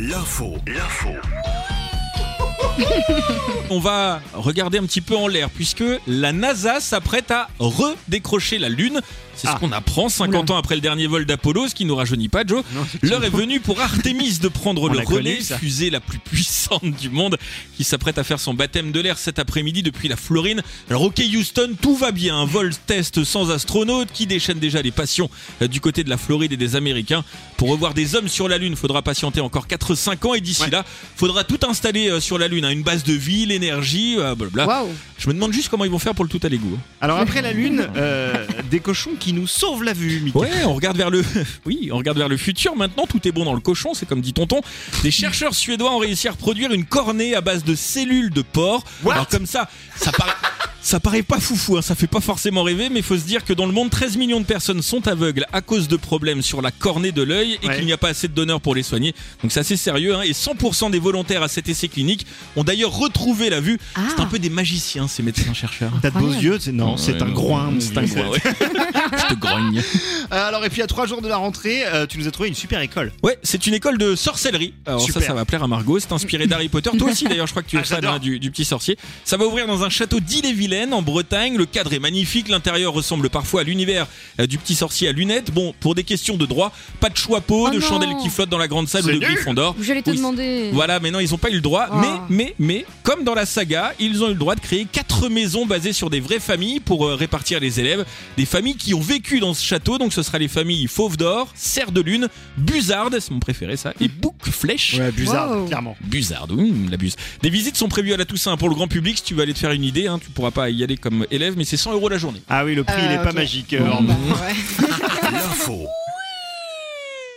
L'info, l'info. On va regarder un petit peu en l'air puisque la NASA s'apprête à redécrocher la Lune. C'est ce Ah. qu'on apprend 50 ans après le dernier vol d'Apollo, ce qui nous rajeunit pas, Joe. L'heure est venue pour Artemis de prendre On le connu, relais, fusée la plus puissante du monde, qui s'apprête à faire son baptême de l'air cet après-midi depuis la Florine. Alors ok Houston, tout va bien, un vol test sans astronaute qui déchaîne déjà les passions euh, du côté de la Floride et des Américains. Pour revoir des hommes sur la Lune, faudra patienter encore 4-5 ans et d'ici Ouais. là, faudra tout installer euh, sur la Lune, hein, une base de vie, l'énergie, euh, blablabla. Waouh Je me demande juste comment ils vont faire pour le tout à l'égout. hein. Alors après la Lune, euh, des cochons qui nous sauvent la vue, Mickaël. Ouais, on regarde vers le, oui, on regarde vers le futur. Maintenant, tout est bon dans le cochon, c'est comme dit Tonton. Des chercheurs suédois ont réussi à reproduire une cornée à base de cellules de porc. What? Alors comme ça, ça paraît. Ça paraît pas foufou, hein, ça fait pas forcément rêver, mais il faut se dire que dans le monde, 13 millions de personnes sont aveugles à cause de problèmes sur la cornée de l'œil et Ouais. qu'il n'y a pas assez de donneurs pour les soigner. Donc c'est assez sérieux, hein, et 100% des volontaires à cet essai clinique ont d'ailleurs retrouvé la vue. Ah. C'est un peu des magiciens, ces médecins-chercheurs. T'as de beaux yeux, c'est non, c'est Ouais, un groin. C'est un groin, ouais. Je te grogne. Alors et puis à trois jours de la rentrée, euh, tu nous as trouvé une super école. Ouais, c'est une école de sorcellerie. Alors Super. ça, ça va plaire à Margot. C'est inspiré d'Harry Potter. Toi aussi, d'ailleurs, je crois que tu es Ah, fan hein, du, du petit sorcier. Ça va ouvrir dans un château d'Ille-et-Vilaine, en Bretagne. Le cadre est magnifique. L'intérieur ressemble parfois à l'univers euh, du petit sorcier à lunettes. Bon, pour des questions de droit, pas de choix Oh de non. chandelles qui flottent dans la grande salle ou de. Gryffondor. J'allais te Oui, demander. Voilà, mais non, ils n'ont pas eu le droit. Oh. Mais, mais, mais, comme dans la saga, ils ont eu le droit de créer quatre maisons basées sur des vraies familles pour euh, répartir les élèves. Des familles qui ont vécu dans ce château. Donc, ce sera les familles Fauve d'Or, Serre de Lune, Buzarde, c'est mon préféré ça, et Bouc Flèche. Ouais, Wow. clairement. Buzarde, oui, la buse. Des visites sont prévues à la Toussaint pour le grand public. Si tu veux aller te faire une idée, hein, tu pourras pas y aller comme élève, mais c'est 100 euros la journée. Ah oui, le prix il est Euh, pas magique. euh, en- bah, ouais. L'info,